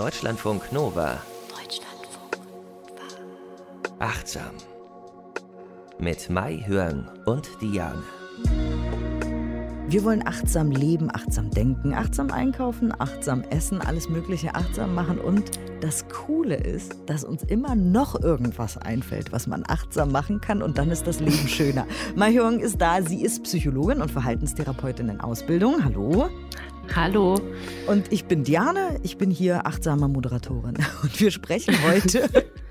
Deutschlandfunk Nova. Deutschlandfunk Nova. Achtsam. Mit Mai Hörn und Diane. Wir wollen achtsam leben, achtsam denken, achtsam einkaufen, achtsam essen, alles Mögliche achtsam machen. Und das Coole ist, dass uns immer noch irgendwas einfällt, was man achtsam machen kann. Und dann ist das Leben schöner. Mai Hyung ist da. Sie ist Psychologin und Verhaltenstherapeutin in Ausbildung. Hallo. Hallo. Und ich bin Diane, ich bin hier achtsame Moderatorin. Und wir sprechen heute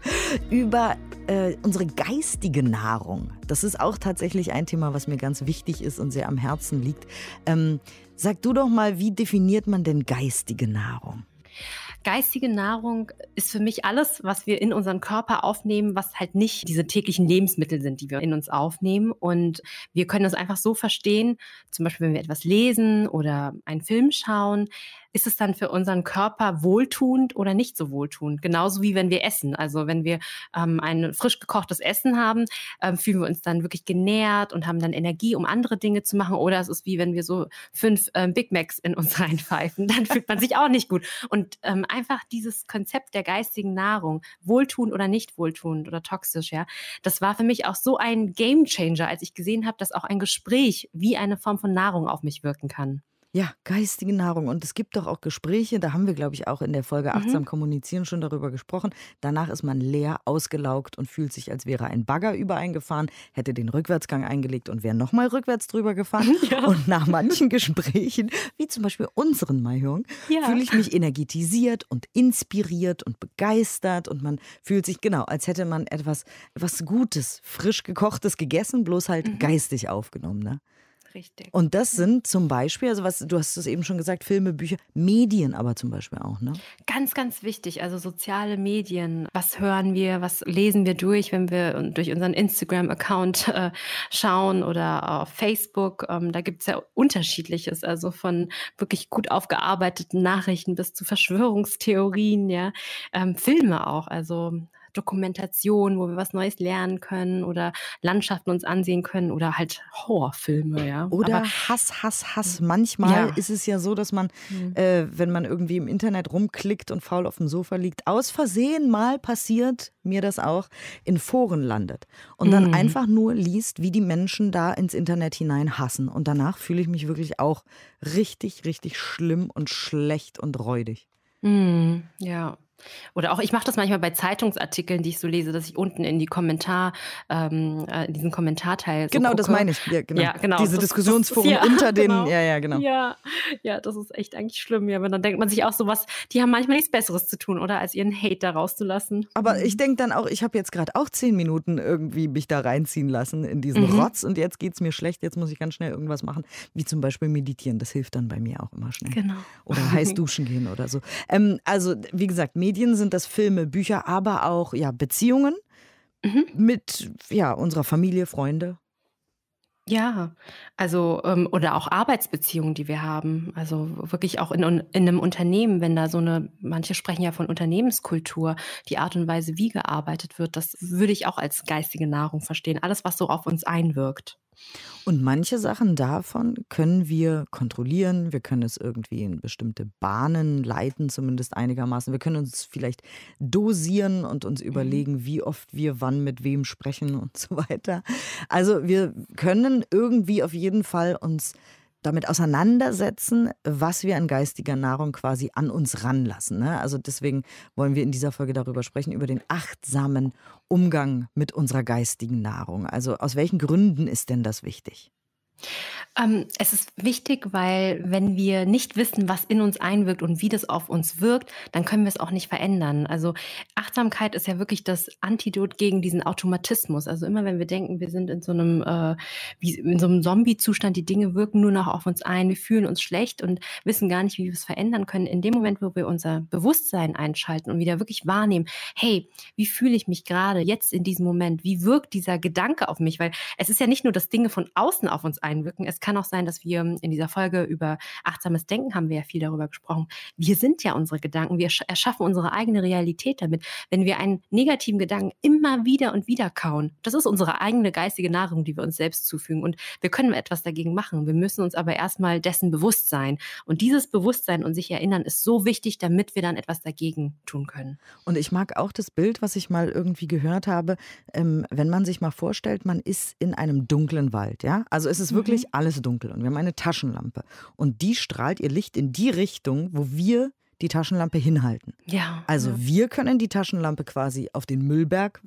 über äh, unsere geistige Nahrung. Das ist auch tatsächlich ein Thema, was mir ganz wichtig ist und sehr am Herzen liegt. Ähm, sag du doch mal, wie definiert man denn geistige Nahrung? Geistige Nahrung ist für mich alles, was wir in unseren Körper aufnehmen, was halt nicht diese täglichen Lebensmittel sind, die wir in uns aufnehmen. Und wir können das einfach so verstehen, zum Beispiel wenn wir etwas lesen oder einen Film schauen, ist es dann für unseren Körper wohltuend oder nicht so wohltuend? Genauso wie wenn wir essen. Also wenn wir ähm, ein frisch gekochtes Essen haben, ähm, fühlen wir uns dann wirklich genährt und haben dann Energie, um andere Dinge zu machen. Oder es ist wie wenn wir so fünf ähm, Big Macs in uns reinpfeifen, dann fühlt man sich auch nicht gut. Und ähm, einfach dieses Konzept der geistigen Nahrung, wohltuend oder nicht wohltuend oder toxisch, ja, das war für mich auch so ein Game Changer, als ich gesehen habe, dass auch ein Gespräch wie eine Form von Nahrung auf mich wirken kann. Ja, geistige Nahrung. Und es gibt doch auch Gespräche, da haben wir, glaube ich, auch in der Folge Achtsam mhm. kommunizieren schon darüber gesprochen. Danach ist man leer, ausgelaugt und fühlt sich, als wäre ein Bagger übereingefahren, hätte den Rückwärtsgang eingelegt und wäre nochmal rückwärts drüber gefahren. Ja. Und nach manchen Gesprächen, wie zum Beispiel unseren Mayung, ja. fühle ich mich energetisiert und inspiriert und begeistert. Und man fühlt sich genau, als hätte man etwas, etwas Gutes, frisch gekochtes gegessen, bloß halt mhm. geistig aufgenommen. Ne? Richtig. Und das sind zum Beispiel, also was, du hast es eben schon gesagt, Filme, Bücher, Medien aber zum Beispiel auch, ne? Ganz, ganz wichtig. Also soziale Medien. Was hören wir, was lesen wir durch, wenn wir durch unseren Instagram-Account äh, schauen oder auf Facebook? Ähm, da gibt es ja unterschiedliches, also von wirklich gut aufgearbeiteten Nachrichten bis zu Verschwörungstheorien, ja. Ähm, Filme auch. Also Dokumentation, wo wir was Neues lernen können oder Landschaften uns ansehen können oder halt Horrorfilme, ja. Oder Aber, Hass, Hass, Hass. Manchmal ja. ist es ja so, dass man, mhm. äh, wenn man irgendwie im Internet rumklickt und faul auf dem Sofa liegt, aus Versehen mal passiert, mir das auch, in Foren landet und dann mhm. einfach nur liest, wie die Menschen da ins Internet hinein hassen. Und danach fühle ich mich wirklich auch richtig, richtig schlimm und schlecht und räudig. Mhm. Ja, oder auch, ich mache das manchmal bei Zeitungsartikeln, die ich so lese, dass ich unten in die Kommentar, ähm, äh, in diesen Kommentarteil. So genau, gucke. das meine ich. Ja, genau. Ja, genau. Diese das, Diskussionsforen das, ja, unter den. Genau. Ja, ja, genau. Ja, ja, das ist echt eigentlich schlimm. Ja, aber dann denkt man sich auch so was, die haben manchmal nichts Besseres zu tun, oder als ihren Hate da rauszulassen. Aber mhm. ich denke dann auch, ich habe jetzt gerade auch zehn Minuten irgendwie mich da reinziehen lassen in diesen mhm. Rotz und jetzt geht es mir schlecht, jetzt muss ich ganz schnell irgendwas machen, wie zum Beispiel meditieren. Das hilft dann bei mir auch immer schnell. Genau. Oder heiß duschen gehen oder so. Ähm, also, wie gesagt, Medien sind das Film Filme, Bücher, aber auch ja, Beziehungen mhm. mit ja, unserer Familie, Freunde. Ja, also ähm, oder auch Arbeitsbeziehungen, die wir haben. Also wirklich auch in, in einem Unternehmen, wenn da so eine, manche sprechen ja von Unternehmenskultur, die Art und Weise, wie gearbeitet wird, das würde ich auch als geistige Nahrung verstehen. Alles, was so auf uns einwirkt. Und manche Sachen davon können wir kontrollieren. Wir können es irgendwie in bestimmte Bahnen leiten, zumindest einigermaßen. Wir können uns vielleicht dosieren und uns mhm. überlegen, wie oft wir wann mit wem sprechen und so weiter. Also wir können irgendwie auf jeden Fall uns damit auseinandersetzen, was wir an geistiger Nahrung quasi an uns ranlassen. Ne? Also deswegen wollen wir in dieser Folge darüber sprechen, über den achtsamen Umgang mit unserer geistigen Nahrung. Also aus welchen Gründen ist denn das wichtig? Ähm, es ist wichtig, weil wenn wir nicht wissen, was in uns einwirkt und wie das auf uns wirkt, dann können wir es auch nicht verändern. Also Achtsamkeit ist ja wirklich das Antidot gegen diesen Automatismus. Also immer wenn wir denken, wir sind in so einem, äh, wie, in so einem Zombie-Zustand, die Dinge wirken nur noch auf uns ein, wir fühlen uns schlecht und wissen gar nicht, wie wir es verändern können. In dem Moment, wo wir unser Bewusstsein einschalten und wieder wirklich wahrnehmen, hey, wie fühle ich mich gerade jetzt in diesem Moment? Wie wirkt dieser Gedanke auf mich? Weil es ist ja nicht nur, dass Dinge von außen auf uns ein einwirken. Es kann auch sein, dass wir in dieser Folge über achtsames Denken haben wir ja viel darüber gesprochen. Wir sind ja unsere Gedanken. Wir erschaffen unsere eigene Realität damit. Wenn wir einen negativen Gedanken immer wieder und wieder kauen, das ist unsere eigene geistige Nahrung, die wir uns selbst zufügen. Und wir können etwas dagegen machen. Wir müssen uns aber erstmal dessen bewusst sein. Und dieses Bewusstsein und sich erinnern ist so wichtig, damit wir dann etwas dagegen tun können. Und ich mag auch das Bild, was ich mal irgendwie gehört habe, ähm, wenn man sich mal vorstellt, man ist in einem dunklen Wald, ja? Also es ist mhm. wirklich alles dunkel und wir haben eine Taschenlampe und die strahlt ihr Licht in die Richtung, wo wir die Taschenlampe hinhalten. Ja. Also ja. wir können die Taschenlampe quasi auf den Müllberg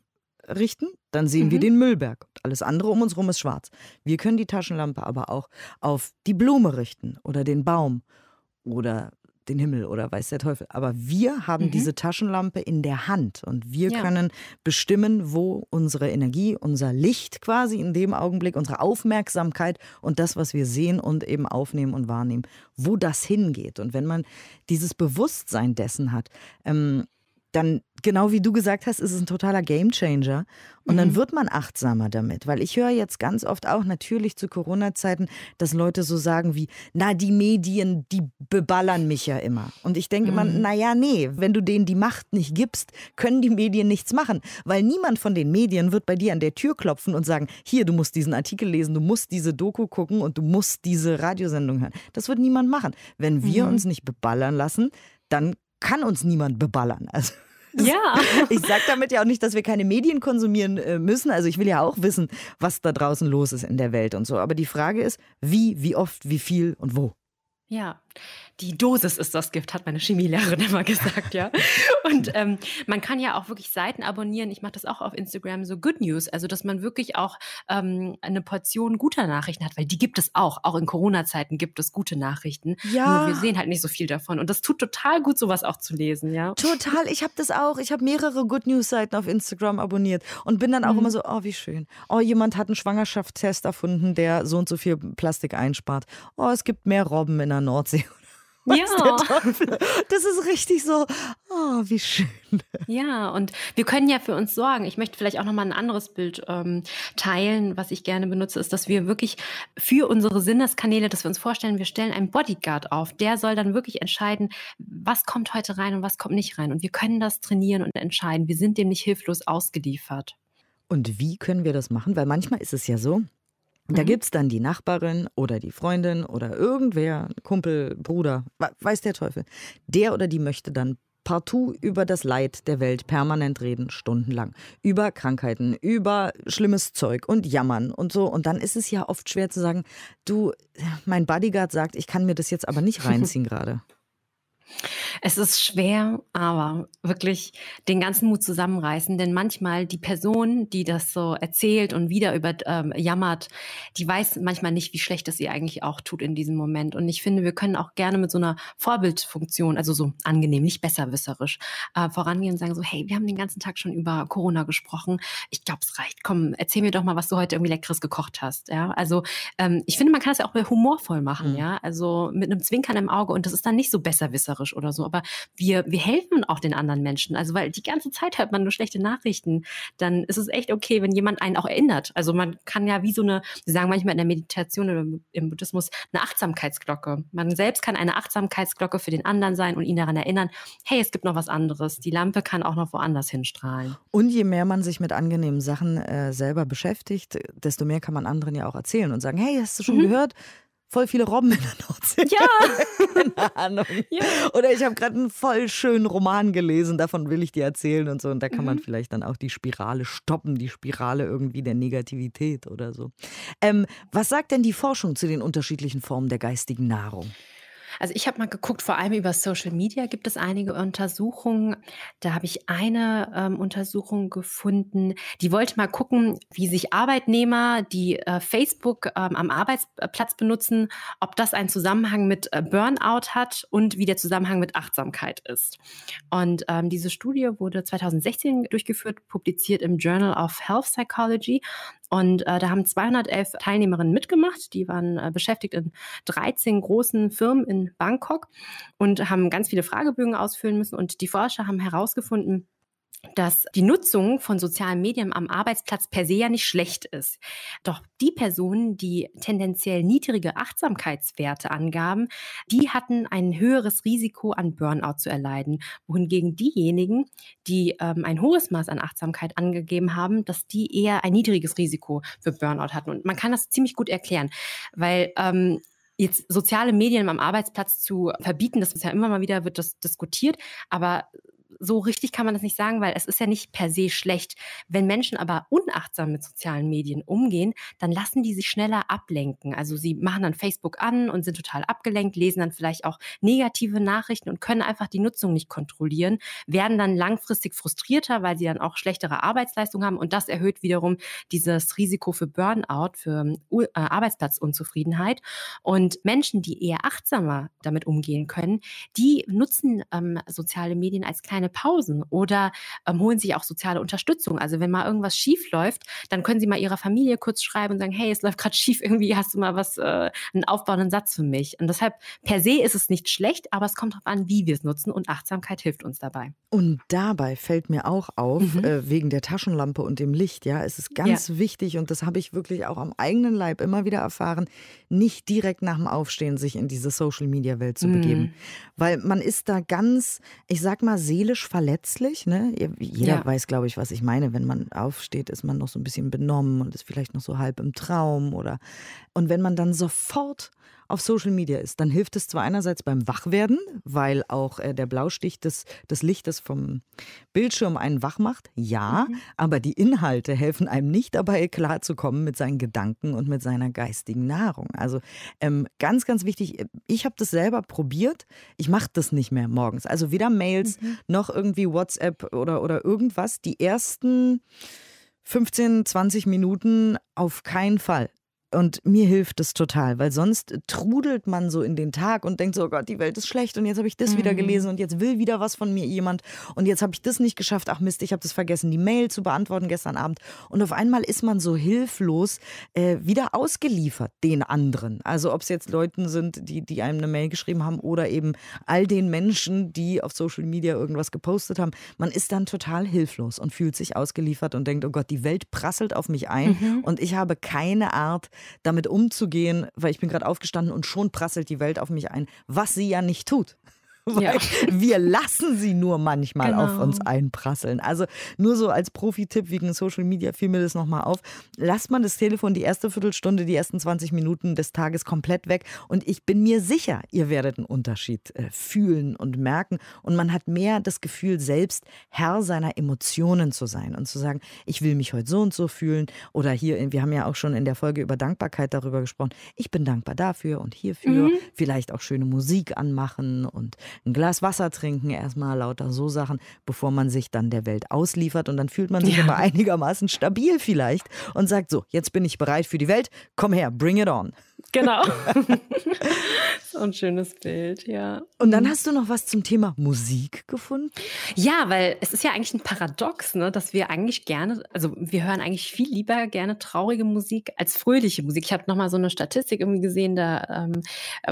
richten, dann sehen mhm. wir den Müllberg. Alles andere um uns herum ist schwarz. Wir können die Taschenlampe aber auch auf die Blume richten oder den Baum oder den Himmel oder weiß der Teufel. Aber wir haben mhm. diese Taschenlampe in der Hand und wir ja. können bestimmen, wo unsere Energie, unser Licht quasi in dem Augenblick, unsere Aufmerksamkeit und das, was wir sehen und eben aufnehmen und wahrnehmen, wo das hingeht. Und wenn man dieses Bewusstsein dessen hat, ähm, dann, genau wie du gesagt hast, ist es ein totaler Gamechanger. Und mhm. dann wird man achtsamer damit. Weil ich höre jetzt ganz oft auch natürlich zu Corona-Zeiten, dass Leute so sagen wie, na, die Medien, die beballern mich ja immer. Und ich denke mhm. immer, naja, nee, wenn du denen die Macht nicht gibst, können die Medien nichts machen. Weil niemand von den Medien wird bei dir an der Tür klopfen und sagen, hier, du musst diesen Artikel lesen, du musst diese Doku gucken und du musst diese Radiosendung hören. Das wird niemand machen. Wenn wir mhm. uns nicht beballern lassen, dann kann uns niemand beballern. Also ja. Ich sage damit ja auch nicht, dass wir keine Medien konsumieren äh, müssen. Also ich will ja auch wissen, was da draußen los ist in der Welt und so. Aber die Frage ist, wie, wie oft, wie viel und wo. Ja, die Dosis ist das Gift, hat meine Chemielehrerin immer gesagt, ja. Und ähm, man kann ja auch wirklich Seiten abonnieren. Ich mache das auch auf Instagram, so Good News, also dass man wirklich auch ähm, eine Portion guter Nachrichten hat, weil die gibt es auch. Auch in Corona-Zeiten gibt es gute Nachrichten. Ja. Nur wir sehen halt nicht so viel davon. Und das tut total gut, sowas auch zu lesen, ja. Total. Ich habe das auch. Ich habe mehrere Good News-Seiten auf Instagram abonniert und bin dann auch mhm. immer so, oh, wie schön. Oh, jemand hat einen Schwangerschaftstest erfunden, der so und so viel Plastik einspart. Oh, es gibt mehr Robben in der Nordsee ja. Das ist richtig so, oh, wie schön. Ja, und wir können ja für uns sorgen. Ich möchte vielleicht auch nochmal ein anderes Bild ähm, teilen, was ich gerne benutze, ist, dass wir wirklich für unsere Sinneskanäle, dass wir uns vorstellen, wir stellen einen Bodyguard auf. Der soll dann wirklich entscheiden, was kommt heute rein und was kommt nicht rein. Und wir können das trainieren und entscheiden. Wir sind dem nicht hilflos ausgeliefert. Und wie können wir das machen? Weil manchmal ist es ja so, da mhm. gibt es dann die Nachbarin oder die Freundin oder irgendwer, Kumpel, Bruder, weiß der Teufel. Der oder die möchte dann partout über das Leid der Welt permanent reden, stundenlang. Über Krankheiten, über schlimmes Zeug und Jammern und so. Und dann ist es ja oft schwer zu sagen, du, mein Bodyguard sagt, ich kann mir das jetzt aber nicht reinziehen gerade. Es ist schwer, aber wirklich den ganzen Mut zusammenreißen, denn manchmal die Person, die das so erzählt und wieder über ähm, jammert, die weiß manchmal nicht, wie schlecht es ihr eigentlich auch tut in diesem Moment. Und ich finde, wir können auch gerne mit so einer Vorbildfunktion, also so angenehm, nicht besserwisserisch, äh, vorangehen und sagen so, hey, wir haben den ganzen Tag schon über Corona gesprochen. Ich glaube, es reicht. Komm, erzähl mir doch mal, was du heute irgendwie Leckeres gekocht hast. Ja, also ähm, ich finde, man kann es ja auch humorvoll machen. Mhm. Ja, also mit einem Zwinkern im Auge und das ist dann nicht so besserwisserisch oder so aber wir, wir helfen auch den anderen Menschen. Also, weil die ganze Zeit hört man nur schlechte Nachrichten. Dann ist es echt okay, wenn jemand einen auch erinnert. Also, man kann ja wie so eine, wir sagen manchmal in der Meditation oder im Buddhismus, eine Achtsamkeitsglocke. Man selbst kann eine Achtsamkeitsglocke für den anderen sein und ihn daran erinnern, hey, es gibt noch was anderes. Die Lampe kann auch noch woanders hinstrahlen. Und je mehr man sich mit angenehmen Sachen äh, selber beschäftigt, desto mehr kann man anderen ja auch erzählen und sagen, hey, hast du schon mhm. gehört? Voll viele Robben in der Nordsee. Ja. Keine Ahnung. Ja. Oder ich habe gerade einen voll schönen Roman gelesen, davon will ich dir erzählen und so. Und da kann mhm. man vielleicht dann auch die Spirale stoppen, die Spirale irgendwie der Negativität oder so. Ähm, was sagt denn die Forschung zu den unterschiedlichen Formen der geistigen Nahrung? Also ich habe mal geguckt, vor allem über Social Media gibt es einige Untersuchungen. Da habe ich eine ähm, Untersuchung gefunden, die wollte mal gucken, wie sich Arbeitnehmer, die äh, Facebook ähm, am Arbeitsplatz benutzen, ob das einen Zusammenhang mit äh, Burnout hat und wie der Zusammenhang mit Achtsamkeit ist. Und ähm, diese Studie wurde 2016 durchgeführt, publiziert im Journal of Health Psychology. Und äh, da haben 211 Teilnehmerinnen mitgemacht. Die waren äh, beschäftigt in 13 großen Firmen in Bangkok und haben ganz viele Fragebögen ausfüllen müssen. Und die Forscher haben herausgefunden, dass die Nutzung von sozialen Medien am Arbeitsplatz per se ja nicht schlecht ist. Doch die Personen, die tendenziell niedrige Achtsamkeitswerte angaben, die hatten ein höheres Risiko an Burnout zu erleiden, wohingegen diejenigen, die ähm, ein hohes Maß an Achtsamkeit angegeben haben, dass die eher ein niedriges Risiko für Burnout hatten. Und man kann das ziemlich gut erklären, weil ähm, jetzt soziale Medien am Arbeitsplatz zu verbieten, das ist ja immer mal wieder wird das diskutiert, aber so richtig kann man das nicht sagen, weil es ist ja nicht per se schlecht. Wenn Menschen aber unachtsam mit sozialen Medien umgehen, dann lassen die sich schneller ablenken. Also sie machen dann Facebook an und sind total abgelenkt, lesen dann vielleicht auch negative Nachrichten und können einfach die Nutzung nicht kontrollieren, werden dann langfristig frustrierter, weil sie dann auch schlechtere Arbeitsleistung haben und das erhöht wiederum dieses Risiko für Burnout, für äh, Arbeitsplatzunzufriedenheit. Und Menschen, die eher achtsamer damit umgehen können, die nutzen ähm, soziale Medien als kleine Pausen oder ähm, holen sich auch soziale Unterstützung. Also wenn mal irgendwas schief läuft, dann können sie mal ihrer Familie kurz schreiben und sagen, hey, es läuft gerade schief, irgendwie hast du mal was, äh, einen aufbauenden Satz für mich. Und deshalb per se ist es nicht schlecht, aber es kommt darauf an, wie wir es nutzen und Achtsamkeit hilft uns dabei. Und dabei fällt mir auch auf, mhm. äh, wegen der Taschenlampe und dem Licht, ja, es ist ganz ja. wichtig und das habe ich wirklich auch am eigenen Leib immer wieder erfahren, nicht direkt nach dem Aufstehen sich in diese Social Media Welt zu begeben, mhm. weil man ist da ganz, ich sag mal, seelisch seelisch verletzlich. Ne? Jeder ja. weiß, glaube ich, was ich meine. Wenn man aufsteht, ist man noch so ein bisschen benommen und ist vielleicht noch so halb im Traum oder und wenn man dann sofort auf Social Media ist, dann hilft es zwar einerseits beim Wachwerden, weil auch äh, der Blaustich des, des Lichtes vom Bildschirm einen wach macht, ja, mhm. aber die Inhalte helfen einem nicht dabei, klarzukommen mit seinen Gedanken und mit seiner geistigen Nahrung. Also ähm, ganz, ganz wichtig, ich habe das selber probiert, ich mache das nicht mehr morgens. Also weder Mails mhm. noch irgendwie WhatsApp oder, oder irgendwas. Die ersten 15, 20 Minuten auf keinen Fall. Und mir hilft es total, weil sonst trudelt man so in den Tag und denkt so, oh Gott, die Welt ist schlecht und jetzt habe ich das mhm. wieder gelesen und jetzt will wieder was von mir jemand und jetzt habe ich das nicht geschafft. Ach Mist, ich habe das vergessen, die Mail zu beantworten gestern Abend. Und auf einmal ist man so hilflos äh, wieder ausgeliefert den anderen. Also ob es jetzt Leuten sind, die, die einem eine Mail geschrieben haben oder eben all den Menschen, die auf Social Media irgendwas gepostet haben. Man ist dann total hilflos und fühlt sich ausgeliefert und denkt, oh Gott, die Welt prasselt auf mich ein mhm. und ich habe keine Art, damit umzugehen, weil ich bin gerade aufgestanden und schon prasselt die Welt auf mich ein, was sie ja nicht tut. Weil ja. wir lassen sie nur manchmal genau. auf uns einprasseln. Also nur so als Profi-Tipp wegen Social Media fiel mir das nochmal auf. Lasst man das Telefon die erste Viertelstunde, die ersten 20 Minuten des Tages komplett weg und ich bin mir sicher, ihr werdet einen Unterschied äh, fühlen und merken und man hat mehr das Gefühl, selbst Herr seiner Emotionen zu sein und zu sagen, ich will mich heute so und so fühlen oder hier, wir haben ja auch schon in der Folge über Dankbarkeit darüber gesprochen, ich bin dankbar dafür und hierfür, mhm. vielleicht auch schöne Musik anmachen und ein Glas Wasser trinken, erstmal lauter so Sachen, bevor man sich dann der Welt ausliefert. Und dann fühlt man sich ja. aber einigermaßen stabil vielleicht und sagt so, jetzt bin ich bereit für die Welt, komm her, bring it on. Genau. so ein schönes Bild, ja. Und dann mhm. hast du noch was zum Thema Musik gefunden? Ja, weil es ist ja eigentlich ein Paradox, ne, dass wir eigentlich gerne, also wir hören eigentlich viel lieber gerne traurige Musik als fröhliche Musik. Ich habe nochmal so eine Statistik irgendwie gesehen, da ähm,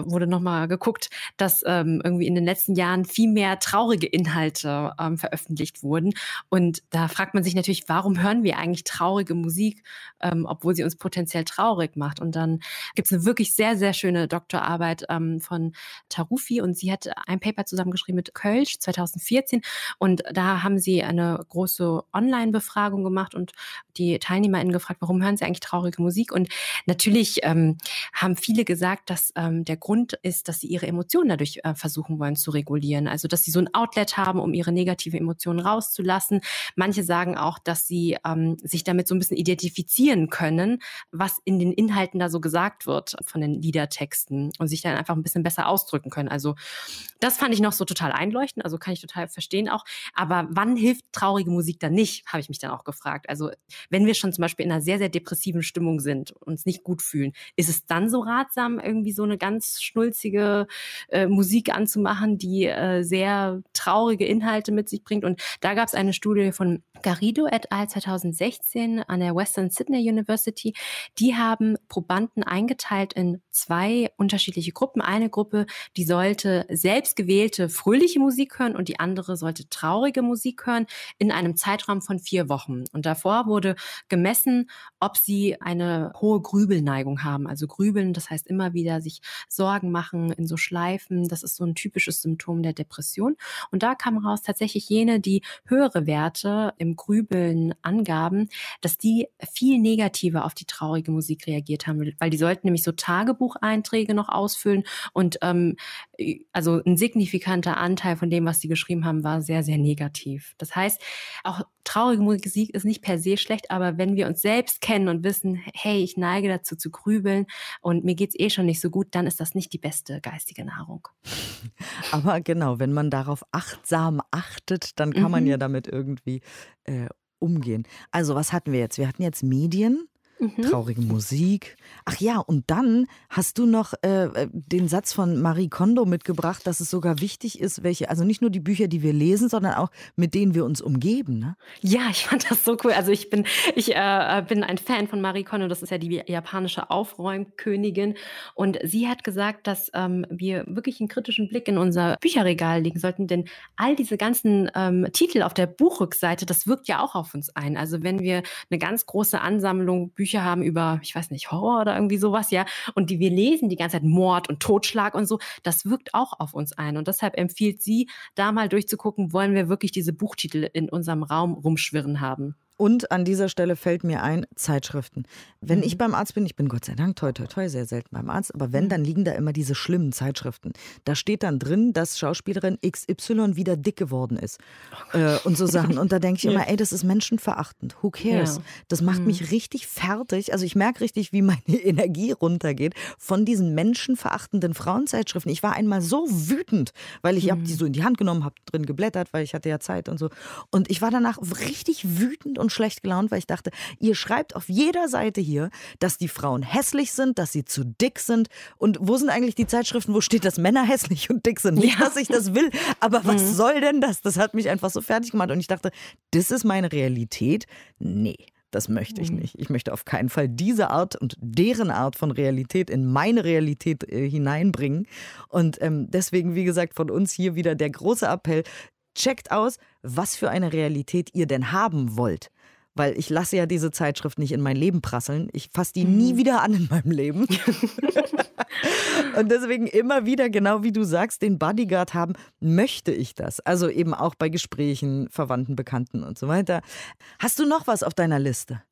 wurde nochmal geguckt, dass ähm, irgendwie in den letzten Jahren viel mehr traurige Inhalte ähm, veröffentlicht wurden. Und da fragt man sich natürlich, warum hören wir eigentlich traurige Musik, ähm, obwohl sie uns potenziell traurig macht? Und dann gibt es eine wirklich sehr, sehr schöne Doktorarbeit ähm, von Tarufi und sie hat ein Paper zusammengeschrieben mit Kölsch 2014 und da haben sie eine große Online-Befragung gemacht und die TeilnehmerInnen gefragt, warum hören sie eigentlich traurige Musik? Und natürlich ähm, haben viele gesagt, dass ähm, der Grund ist, dass sie ihre Emotionen dadurch äh, versuchen wollen zu regulieren. Also, dass sie so ein Outlet haben, um ihre negative Emotionen rauszulassen. Manche sagen auch, dass sie ähm, sich damit so ein bisschen identifizieren können, was in den Inhalten da so gesagt wird von den Liedertexten und sich dann einfach ein bisschen besser ausdrücken können. Also, das fand ich noch so total einleuchtend, also kann ich total verstehen auch. Aber wann hilft traurige Musik dann nicht, habe ich mich dann auch gefragt. Also, wenn wir schon zum Beispiel in einer sehr, sehr depressiven Stimmung sind, uns nicht gut fühlen, ist es dann so ratsam, irgendwie so eine ganz schnulzige äh, Musik anzumachen, die äh, sehr traurige Inhalte mit sich bringt? Und da gab es eine Studie von Garrido et al. 2016 an der Western Sydney University. Die haben Probanden eingeteilt in zwei unterschiedliche Gruppen. eine Gruppe, die sollte selbstgewählte fröhliche Musik hören und die andere sollte traurige Musik hören in einem Zeitraum von vier Wochen. Und davor wurde gemessen, ob sie eine hohe Grübelneigung haben. Also Grübeln, das heißt immer wieder sich Sorgen machen in so Schleifen. Das ist so ein typisches Symptom der Depression. Und da kam raus tatsächlich jene, die höhere Werte im Grübeln angaben, dass die viel negativer auf die traurige Musik reagiert haben, weil die sollten nämlich so Tagebucheinträge noch ausfüllen und ähm, also ein signifikanter Anteil von dem, was sie geschrieben haben, war sehr, sehr negativ. Das heißt, auch traurige Musik ist nicht per se schlecht, aber wenn wir uns selbst kennen und wissen, hey, ich neige dazu zu grübeln und mir geht's eh schon nicht so gut, dann ist das nicht die beste geistige Nahrung. Aber genau, wenn man darauf achtsam achtet, dann kann mhm. man ja damit irgendwie äh, umgehen. Also was hatten wir jetzt? Wir hatten jetzt Medien, Mhm. Traurige Musik. Ach ja, und dann hast du noch äh, äh, den Satz von Marie Kondo mitgebracht, dass es sogar wichtig ist, welche, also nicht nur die Bücher, die wir lesen, sondern auch mit denen wir uns umgeben. Ne? Ja, ich fand das so cool. Also ich bin, ich äh, äh, bin ein Fan von Marie Kondo, das ist ja die japanische Aufräumkönigin. Und sie hat gesagt, dass ähm, wir wirklich einen kritischen Blick in unser Bücherregal legen sollten, denn all diese ganzen ähm, Titel auf der Buchrückseite, das wirkt ja auch auf uns ein. Also wenn wir eine ganz große Ansammlung Bücher Bücher haben über, ich weiß nicht, Horror oder irgendwie sowas, ja, und die wir lesen die ganze Zeit Mord und Totschlag und so, das wirkt auch auf uns ein. Und deshalb empfiehlt sie, da mal durchzugucken, wollen wir wirklich diese Buchtitel in unserem Raum rumschwirren haben. Und an dieser Stelle fällt mir ein, Zeitschriften. Wenn mhm. ich beim Arzt bin, ich bin Gott sei Dank toi toi toi sehr selten beim Arzt, aber wenn, mhm. dann liegen da immer diese schlimmen Zeitschriften. Da steht dann drin, dass Schauspielerin XY wieder dick geworden ist. Oh äh, und so Sachen. Und da denke ich immer, ey, das ist menschenverachtend. Who cares? Ja. Das macht mhm. mich richtig fertig. Also ich merke richtig, wie meine Energie runtergeht von diesen menschenverachtenden Frauenzeitschriften. Ich war einmal so wütend, weil ich habe die mhm. so in die Hand genommen, habe drin geblättert, weil ich hatte ja Zeit und so. Und ich war danach richtig wütend und schlecht gelaunt, weil ich dachte, ihr schreibt auf jeder Seite hier, dass die Frauen hässlich sind, dass sie zu dick sind. Und wo sind eigentlich die Zeitschriften, wo steht, dass Männer hässlich und dick sind? Nicht, ja. dass ich das will, aber was mhm. soll denn das? Das hat mich einfach so fertig gemacht. Und ich dachte, das ist meine Realität. Nee. Das möchte ich mhm. nicht. Ich möchte auf keinen Fall diese Art und deren Art von Realität in meine Realität äh, hineinbringen. Und ähm, deswegen, wie gesagt, von uns hier wieder der große Appell. Checkt aus, was für eine Realität ihr denn haben wollt weil ich lasse ja diese Zeitschrift nicht in mein Leben prasseln. Ich fasse die nie mhm. wieder an in meinem Leben. und deswegen immer wieder, genau wie du sagst, den Bodyguard haben, möchte ich das. Also eben auch bei Gesprächen, Verwandten, Bekannten und so weiter. Hast du noch was auf deiner Liste?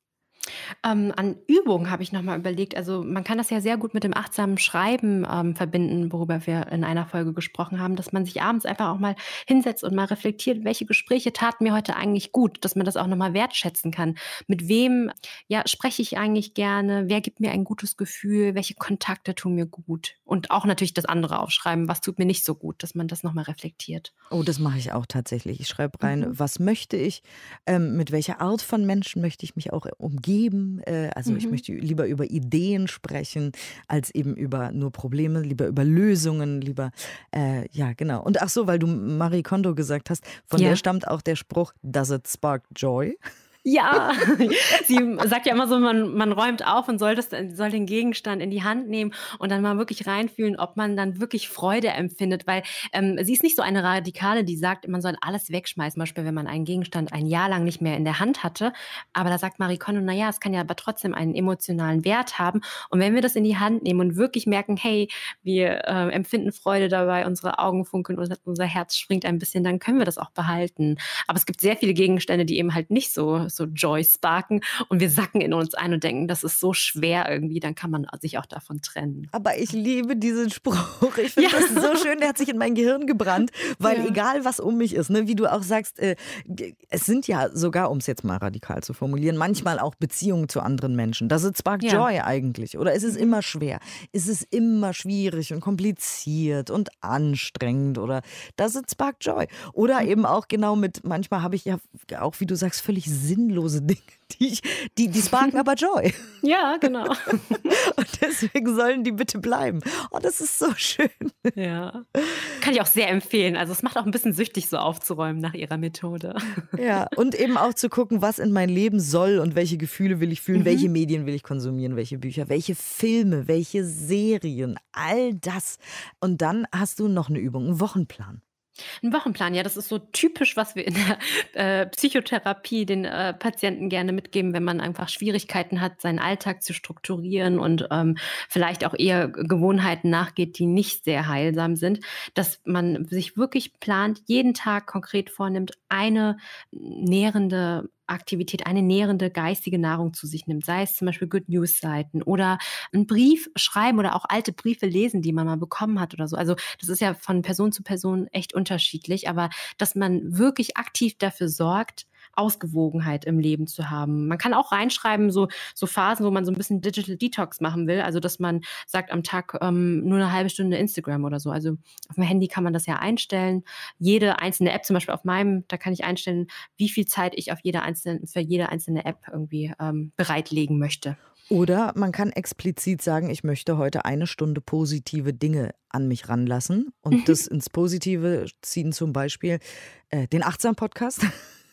Ähm, an Übungen habe ich nochmal überlegt. Also man kann das ja sehr gut mit dem achtsamen Schreiben ähm, verbinden, worüber wir in einer Folge gesprochen haben, dass man sich abends einfach auch mal hinsetzt und mal reflektiert, welche Gespräche taten mir heute eigentlich gut, dass man das auch nochmal wertschätzen kann. Mit wem ja, spreche ich eigentlich gerne? Wer gibt mir ein gutes Gefühl? Welche Kontakte tun mir gut? Und auch natürlich das andere aufschreiben, was tut mir nicht so gut, dass man das nochmal reflektiert. Oh, das mache ich auch tatsächlich. Ich schreibe rein, mhm. was möchte ich, ähm, mit welcher Art von Menschen möchte ich mich auch umgeben geben. Äh, also mhm. ich möchte lieber über Ideen sprechen, als eben über nur Probleme, lieber über Lösungen, lieber, äh, ja, genau. Und ach so, weil du Marie Kondo gesagt hast, von ja. der stammt auch der Spruch, does it spark joy? Ja, sie sagt ja immer so, man, man räumt auf und soll, das, soll den Gegenstand in die Hand nehmen und dann mal wirklich reinfühlen, ob man dann wirklich Freude empfindet, weil ähm, sie ist nicht so eine Radikale, die sagt, man soll alles wegschmeißen, zum Beispiel wenn man einen Gegenstand ein Jahr lang nicht mehr in der Hand hatte, aber da sagt Marie Kondo, naja, es kann ja aber trotzdem einen emotionalen Wert haben. Und wenn wir das in die Hand nehmen und wirklich merken, hey, wir äh, empfinden Freude dabei, unsere Augen funkeln, unser, unser Herz springt ein bisschen, dann können wir das auch behalten. Aber es gibt sehr viele Gegenstände, die eben halt nicht so so Joy sparken und wir sacken in uns ein und denken, das ist so schwer irgendwie, dann kann man sich auch davon trennen. Aber ich liebe diesen Spruch. Ich finde ja. das so schön, der hat sich in mein Gehirn gebrannt, weil ja. egal was um mich ist, ne, wie du auch sagst, äh, es sind ja sogar, um es jetzt mal radikal zu formulieren, manchmal auch Beziehungen zu anderen Menschen. Das ist Spark ja. Joy eigentlich. Oder ist es mhm. immer schwer? Ist es immer schwierig und kompliziert und anstrengend? Oder das ist Spark Joy. Oder mhm. eben auch genau mit, manchmal habe ich ja auch, wie du sagst, völlig Sinn sinnlose Dinge, die, die, die sparken aber Joy. Ja, genau. Und deswegen sollen die bitte bleiben. Oh, das ist so schön. Ja. kann ich auch sehr empfehlen. Also es macht auch ein bisschen süchtig, so aufzuräumen nach ihrer Methode. Ja, und eben auch zu gucken, was in mein Leben soll und welche Gefühle will ich fühlen, mhm. welche Medien will ich konsumieren, welche Bücher, welche Filme, welche Serien, all das. Und dann hast du noch eine Übung, einen Wochenplan. Ein Wochenplan, ja, das ist so typisch, was wir in der äh, Psychotherapie den äh, Patienten gerne mitgeben, wenn man einfach Schwierigkeiten hat, seinen Alltag zu strukturieren und ähm, vielleicht auch eher Gewohnheiten nachgeht, die nicht sehr heilsam sind, dass man sich wirklich plant, jeden Tag konkret vornimmt, eine nährende Aktivität eine nährende geistige Nahrung zu sich nimmt, sei es zum Beispiel Good News Seiten oder einen Brief schreiben oder auch alte Briefe lesen, die man mal bekommen hat oder so. Also das ist ja von Person zu Person echt unterschiedlich, aber dass man wirklich aktiv dafür sorgt, Ausgewogenheit im Leben zu haben. Man kann auch reinschreiben, so, so Phasen, wo man so ein bisschen Digital Detox machen will. Also, dass man sagt, am Tag ähm, nur eine halbe Stunde Instagram oder so. Also, auf dem Handy kann man das ja einstellen. Jede einzelne App, zum Beispiel auf meinem, da kann ich einstellen, wie viel Zeit ich auf jede einzelne, für jede einzelne App irgendwie ähm, bereitlegen möchte. Oder man kann explizit sagen, ich möchte heute eine Stunde positive Dinge an mich ranlassen und das ins Positive ziehen, zum Beispiel äh, den Achtsam-Podcast.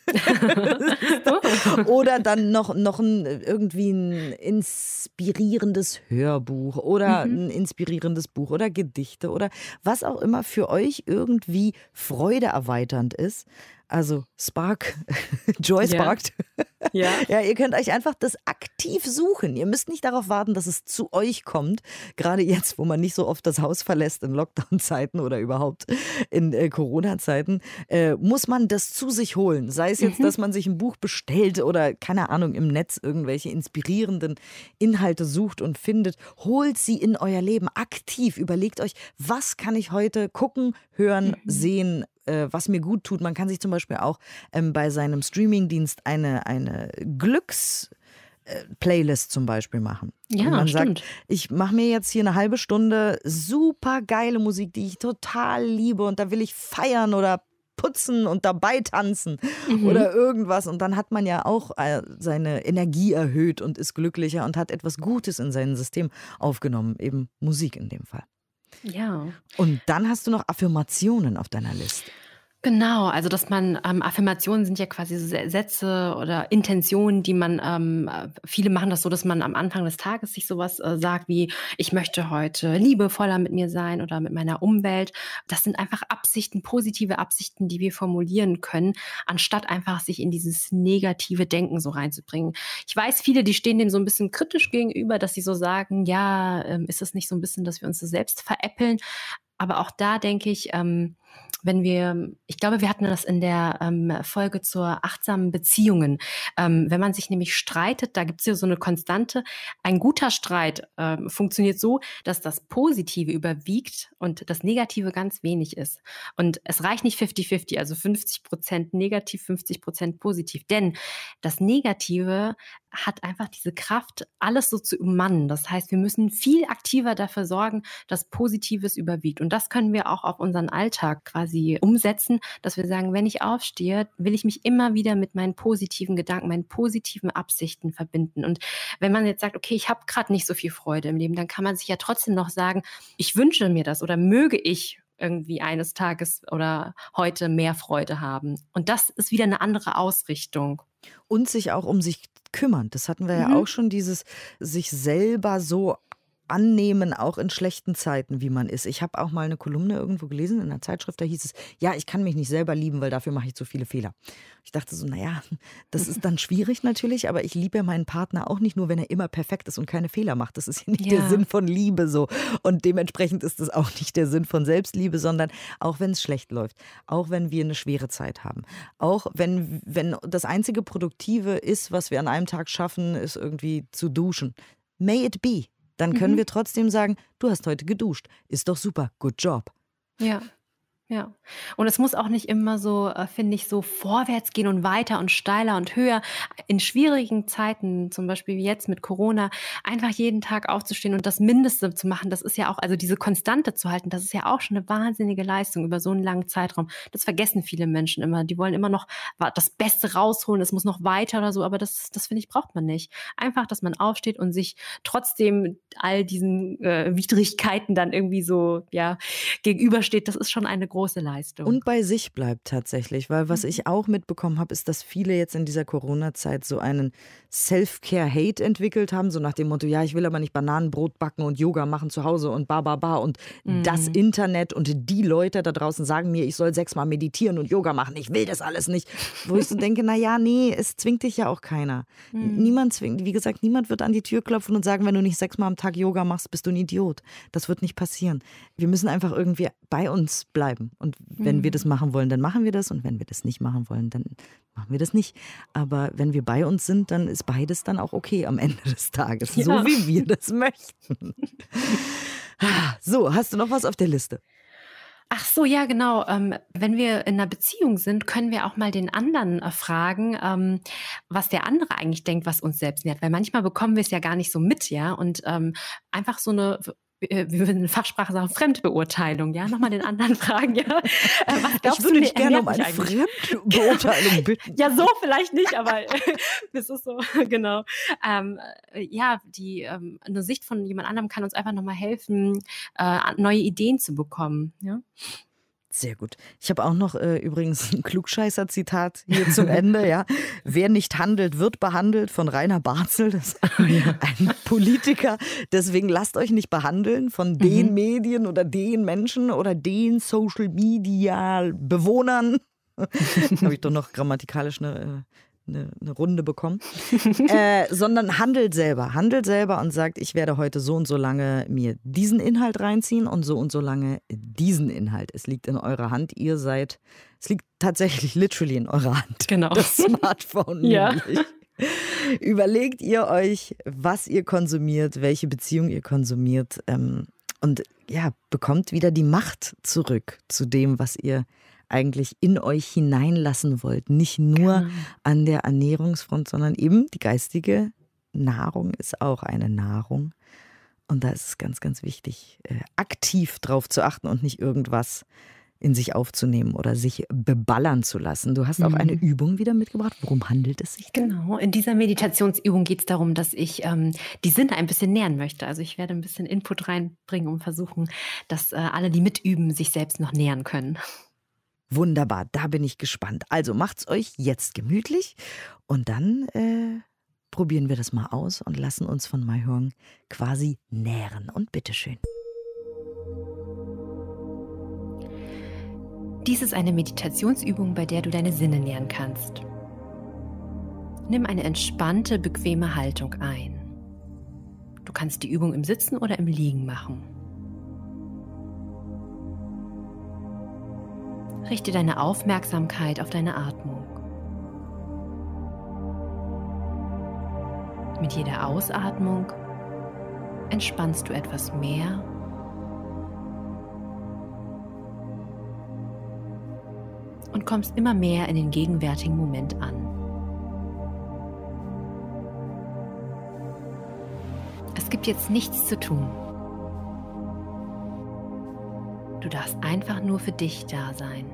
oder dann noch, noch ein, irgendwie ein inspirierendes Hörbuch oder mhm. ein inspirierendes Buch oder Gedichte oder was auch immer für euch irgendwie freudeerweiternd ist. Also Spark, Joy sparkt. Ja. ja, ihr könnt euch einfach das aktiv suchen. Ihr müsst nicht darauf warten, dass es zu euch kommt. Gerade jetzt, wo man nicht so oft das Haus verlässt in Lockdown-Zeiten oder überhaupt in äh, Corona-Zeiten, äh, muss man das zu sich holen. Sei es jetzt, mhm. dass man sich ein Buch bestellt oder keine Ahnung im Netz irgendwelche inspirierenden Inhalte sucht und findet. Holt sie in euer Leben aktiv. Überlegt euch, was kann ich heute gucken, hören, mhm. sehen, äh, was mir gut tut. Man kann sich zum Beispiel auch ähm, bei seinem Streamingdienst eine, eine Glücks- Playlist zum Beispiel machen. Ja, und man stimmt. sagt, ich mache mir jetzt hier eine halbe Stunde super geile Musik, die ich total liebe und da will ich feiern oder putzen und dabei tanzen mhm. oder irgendwas. Und dann hat man ja auch äh, seine Energie erhöht und ist glücklicher und hat etwas Gutes in sein System aufgenommen, eben Musik in dem Fall. Ja. Und dann hast du noch Affirmationen auf deiner Liste. Genau, also dass man ähm, Affirmationen sind ja quasi so Sätze oder Intentionen, die man ähm, viele machen das so, dass man am Anfang des Tages sich sowas äh, sagt wie ich möchte heute liebevoller mit mir sein oder mit meiner Umwelt. Das sind einfach Absichten, positive Absichten, die wir formulieren können, anstatt einfach sich in dieses negative Denken so reinzubringen. Ich weiß, viele, die stehen dem so ein bisschen kritisch gegenüber, dass sie so sagen, ja, ähm, ist es nicht so ein bisschen, dass wir uns so selbst veräppeln? Aber auch da denke ich, ähm, wenn wir, ich glaube, wir hatten das in der ähm, Folge zur achtsamen Beziehungen. Ähm, wenn man sich nämlich streitet, da gibt es ja so eine Konstante. Ein guter Streit ähm, funktioniert so, dass das Positive überwiegt und das Negative ganz wenig ist. Und es reicht nicht 50-50, also 50 Prozent negativ, 50 Prozent positiv. Denn das Negative hat einfach diese Kraft, alles so zu ummannen. Das heißt, wir müssen viel aktiver dafür sorgen, dass Positives überwiegt. Und das können wir auch auf unseren Alltag quasi umsetzen, dass wir sagen, wenn ich aufstehe, will ich mich immer wieder mit meinen positiven Gedanken, meinen positiven Absichten verbinden. Und wenn man jetzt sagt, okay, ich habe gerade nicht so viel Freude im Leben, dann kann man sich ja trotzdem noch sagen, ich wünsche mir das oder möge ich irgendwie eines Tages oder heute mehr Freude haben. Und das ist wieder eine andere Ausrichtung. Und sich auch um sich kümmern. Das hatten wir mhm. ja auch schon, dieses sich selber so annehmen, auch in schlechten Zeiten, wie man ist. Ich habe auch mal eine Kolumne irgendwo gelesen in einer Zeitschrift, da hieß es, ja, ich kann mich nicht selber lieben, weil dafür mache ich zu viele Fehler. Ich dachte so, naja, das ist dann schwierig natürlich, aber ich liebe meinen Partner auch nicht nur, wenn er immer perfekt ist und keine Fehler macht. Das ist ja nicht ja. der Sinn von Liebe so. Und dementsprechend ist das auch nicht der Sinn von Selbstliebe, sondern auch wenn es schlecht läuft, auch wenn wir eine schwere Zeit haben, auch wenn, wenn das einzige Produktive ist, was wir an einem Tag schaffen, ist irgendwie zu duschen. May it be dann können mhm. wir trotzdem sagen, du hast heute geduscht. Ist doch super, good job. Ja. Ja. Und es muss auch nicht immer so, äh, finde ich, so vorwärts gehen und weiter und steiler und höher. In schwierigen Zeiten, zum Beispiel wie jetzt mit Corona, einfach jeden Tag aufzustehen und das Mindeste zu machen, das ist ja auch, also diese Konstante zu halten, das ist ja auch schon eine wahnsinnige Leistung über so einen langen Zeitraum. Das vergessen viele Menschen immer. Die wollen immer noch das Beste rausholen, es muss noch weiter oder so, aber das, das finde ich, braucht man nicht. Einfach, dass man aufsteht und sich trotzdem all diesen äh, Widrigkeiten dann irgendwie so, ja, gegenübersteht, das ist schon eine große Leistung. Und bei sich bleibt tatsächlich, weil was mhm. ich auch mitbekommen habe, ist, dass viele jetzt in dieser Corona-Zeit so einen Self-Care-Hate entwickelt haben, so nach dem Motto, ja, ich will aber nicht Bananenbrot backen und Yoga machen zu Hause und ba, ba, ba und mhm. das Internet und die Leute da draußen sagen mir, ich soll sechsmal meditieren und Yoga machen, ich will das alles nicht. Wo ich so denke, na ja, nee, es zwingt dich ja auch keiner. Mhm. Niemand zwingt, wie gesagt, niemand wird an die Tür klopfen und sagen, wenn du nicht sechsmal am Tag Yoga machst, bist du ein Idiot. Das wird nicht passieren. Wir müssen einfach irgendwie bei uns bleiben bleiben. Und wenn mhm. wir das machen wollen, dann machen wir das. Und wenn wir das nicht machen wollen, dann machen wir das nicht. Aber wenn wir bei uns sind, dann ist beides dann auch okay am Ende des Tages. Ja. So wie wir das möchten. so, hast du noch was auf der Liste? Ach so, ja, genau. Ähm, wenn wir in einer Beziehung sind, können wir auch mal den anderen äh, fragen, ähm, was der andere eigentlich denkt, was uns selbst nährt. Weil manchmal bekommen wir es ja gar nicht so mit, ja. Und ähm, einfach so eine wir würden in Fachsprache sagen, Fremdbeurteilung, ja, nochmal den anderen fragen, ja. Äh, was ich würde dich gerne um eine Fremdbeurteilung bitten. ja, so vielleicht nicht, aber das ist so, genau. Ähm, äh, ja, die ähm, eine Sicht von jemand anderem kann uns einfach nochmal helfen, äh, neue Ideen zu bekommen, ja. Sehr gut. Ich habe auch noch äh, übrigens ein Klugscheißer-Zitat hier zum Ende. Ja. Wer nicht handelt, wird behandelt von Rainer Barzel. Das ist ein Politiker. Deswegen lasst euch nicht behandeln von den mhm. Medien oder den Menschen oder den Social Media Bewohnern. habe ich doch noch grammatikalisch eine äh, eine, eine Runde bekommen, äh, sondern handelt selber, handelt selber und sagt, ich werde heute so und so lange mir diesen Inhalt reinziehen und so und so lange diesen Inhalt. Es liegt in eurer Hand, ihr seid, es liegt tatsächlich literally in eurer Hand. Genau. Das Smartphone. ja. Überlegt ihr euch, was ihr konsumiert, welche Beziehung ihr konsumiert ähm, und ja, bekommt wieder die Macht zurück zu dem, was ihr eigentlich in euch hineinlassen wollt. Nicht nur genau. an der Ernährungsfront, sondern eben die geistige Nahrung ist auch eine Nahrung. Und da ist es ganz, ganz wichtig, äh, aktiv drauf zu achten und nicht irgendwas in sich aufzunehmen oder sich beballern zu lassen. Du hast auch eine mhm. Übung wieder mitgebracht. Worum handelt es sich? Denn? Genau, in dieser Meditationsübung geht es darum, dass ich ähm, die Sinne ein bisschen nähern möchte. Also ich werde ein bisschen Input reinbringen und versuchen, dass äh, alle, die mitüben, sich selbst noch nähern können. Wunderbar, da bin ich gespannt. Also macht's euch jetzt gemütlich und dann äh, probieren wir das mal aus und lassen uns von Maihong quasi nähren. Und bitteschön. Dies ist eine Meditationsübung, bei der du deine Sinne nähern kannst. Nimm eine entspannte, bequeme Haltung ein. Du kannst die Übung im Sitzen oder im Liegen machen. Richte deine Aufmerksamkeit auf deine Atmung. Mit jeder Ausatmung entspannst du etwas mehr und kommst immer mehr in den gegenwärtigen Moment an. Es gibt jetzt nichts zu tun. Du darfst einfach nur für dich da sein.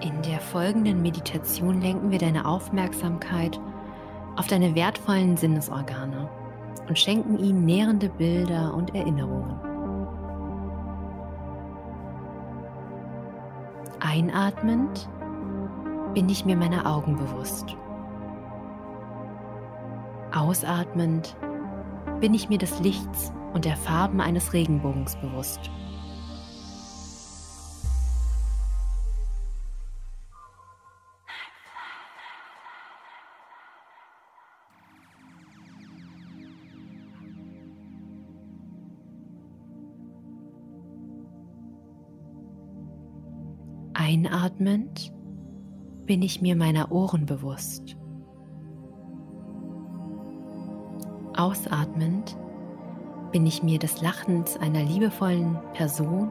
In der folgenden Meditation lenken wir deine Aufmerksamkeit auf deine wertvollen Sinnesorgane und schenken ihnen nährende Bilder und Erinnerungen. Einatmend bin ich mir meiner Augen bewusst. Ausatmend bin ich mir des Lichts und der Farben eines Regenbogens bewusst. Einatmend bin ich mir meiner Ohren bewusst. Ausatmend bin ich mir des Lachens einer liebevollen Person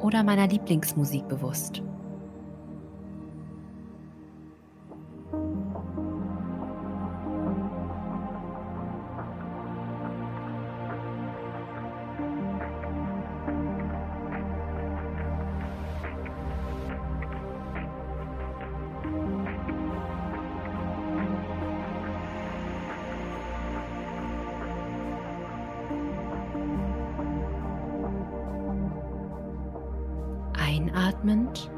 oder meiner Lieblingsmusik bewusst. Einatmend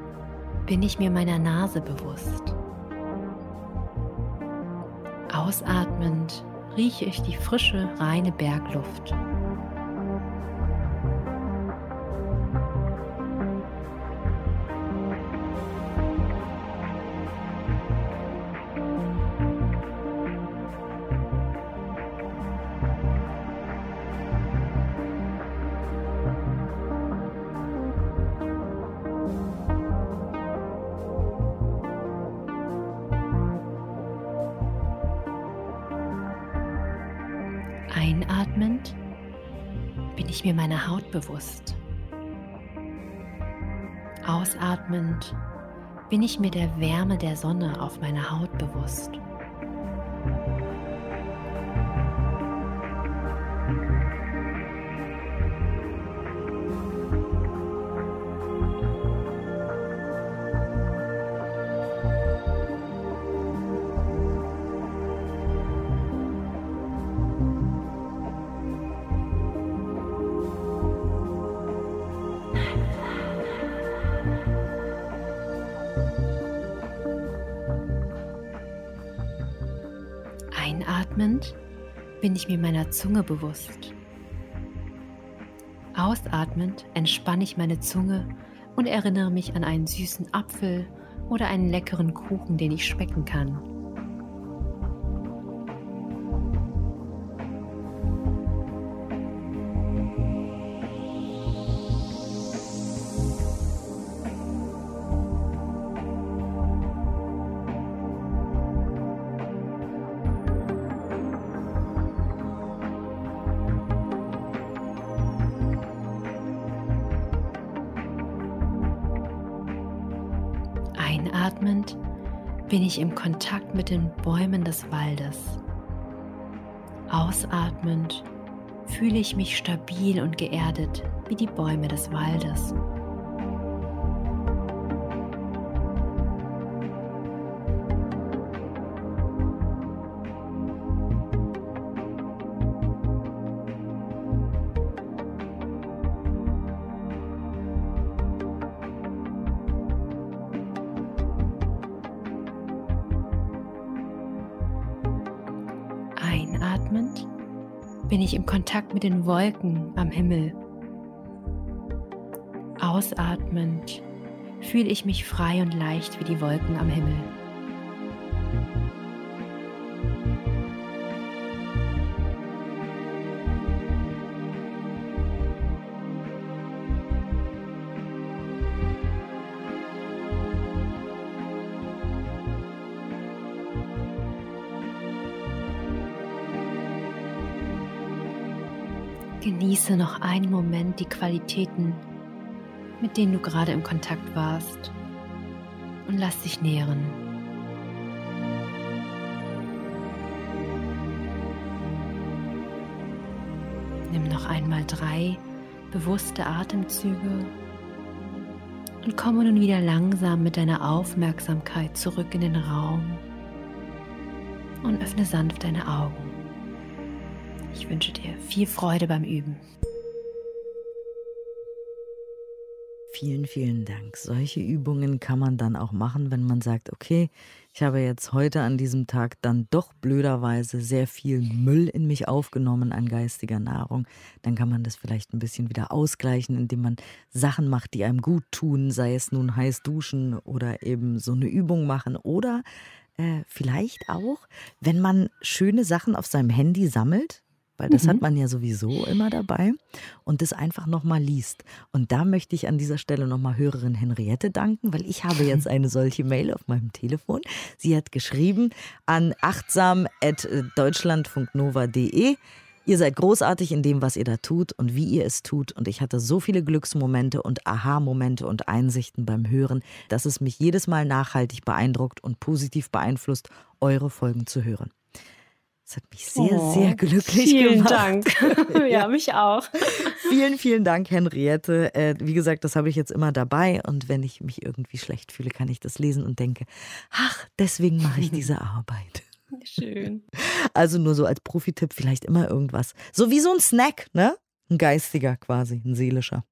bin ich mir meiner Nase bewusst. Ausatmend rieche ich die frische, reine Bergluft. Mir der Wärme der Sonne auf meiner Haut bewusst. Bin ich mir meiner Zunge bewusst. Ausatmend entspanne ich meine Zunge und erinnere mich an einen süßen Apfel oder einen leckeren Kuchen, den ich schmecken kann. Einatmend bin ich im Kontakt mit den Bäumen des Waldes. Ausatmend fühle ich mich stabil und geerdet wie die Bäume des Waldes. Kontakt mit den Wolken am Himmel. Ausatmend fühle ich mich frei und leicht wie die Wolken am Himmel. Genieße noch einen Moment die Qualitäten, mit denen du gerade im Kontakt warst und lass dich nähren. Nimm noch einmal drei bewusste Atemzüge und komme nun wieder langsam mit deiner Aufmerksamkeit zurück in den Raum und öffne sanft deine Augen. Ich wünsche dir viel Freude beim Üben. Vielen, vielen Dank. Solche Übungen kann man dann auch machen, wenn man sagt, okay, ich habe jetzt heute an diesem Tag dann doch blöderweise sehr viel Müll in mich aufgenommen an geistiger Nahrung. Dann kann man das vielleicht ein bisschen wieder ausgleichen, indem man Sachen macht, die einem gut tun, sei es nun heiß duschen oder eben so eine Übung machen oder äh, vielleicht auch, wenn man schöne Sachen auf seinem Handy sammelt, weil das mhm. hat man ja sowieso immer dabei und das einfach nochmal liest. Und da möchte ich an dieser Stelle nochmal Hörerin Henriette danken, weil ich habe jetzt eine solche Mail auf meinem Telefon. Sie hat geschrieben an achtsam.deutschlandfunknova.de Ihr seid großartig in dem, was ihr da tut und wie ihr es tut. Und ich hatte so viele Glücksmomente und Aha-Momente und Einsichten beim Hören, dass es mich jedes Mal nachhaltig beeindruckt und positiv beeinflusst, eure Folgen zu hören. Das hat mich sehr, oh, sehr glücklich vielen gemacht. Vielen Dank. ja, ja, mich auch. vielen, vielen Dank, Henriette. Äh, wie gesagt, das habe ich jetzt immer dabei. Und wenn ich mich irgendwie schlecht fühle, kann ich das lesen und denke, ach, deswegen mache ich diese Arbeit. Schön. Also nur so als Profi-Tipp vielleicht immer irgendwas. So wie so ein Snack, ne? Ein geistiger quasi, ein seelischer.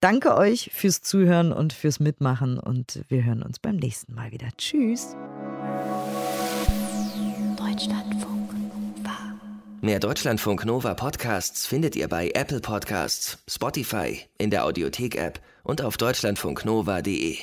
Danke euch fürs Zuhören und fürs Mitmachen und wir hören uns beim nächsten Mal wieder. Tschüss. Deutschlandfunk. Mehr Deutschlandfunk Nova Podcasts findet ihr bei Apple Podcasts, Spotify, in der Audiothek-App und auf deutschlandfunknova.de.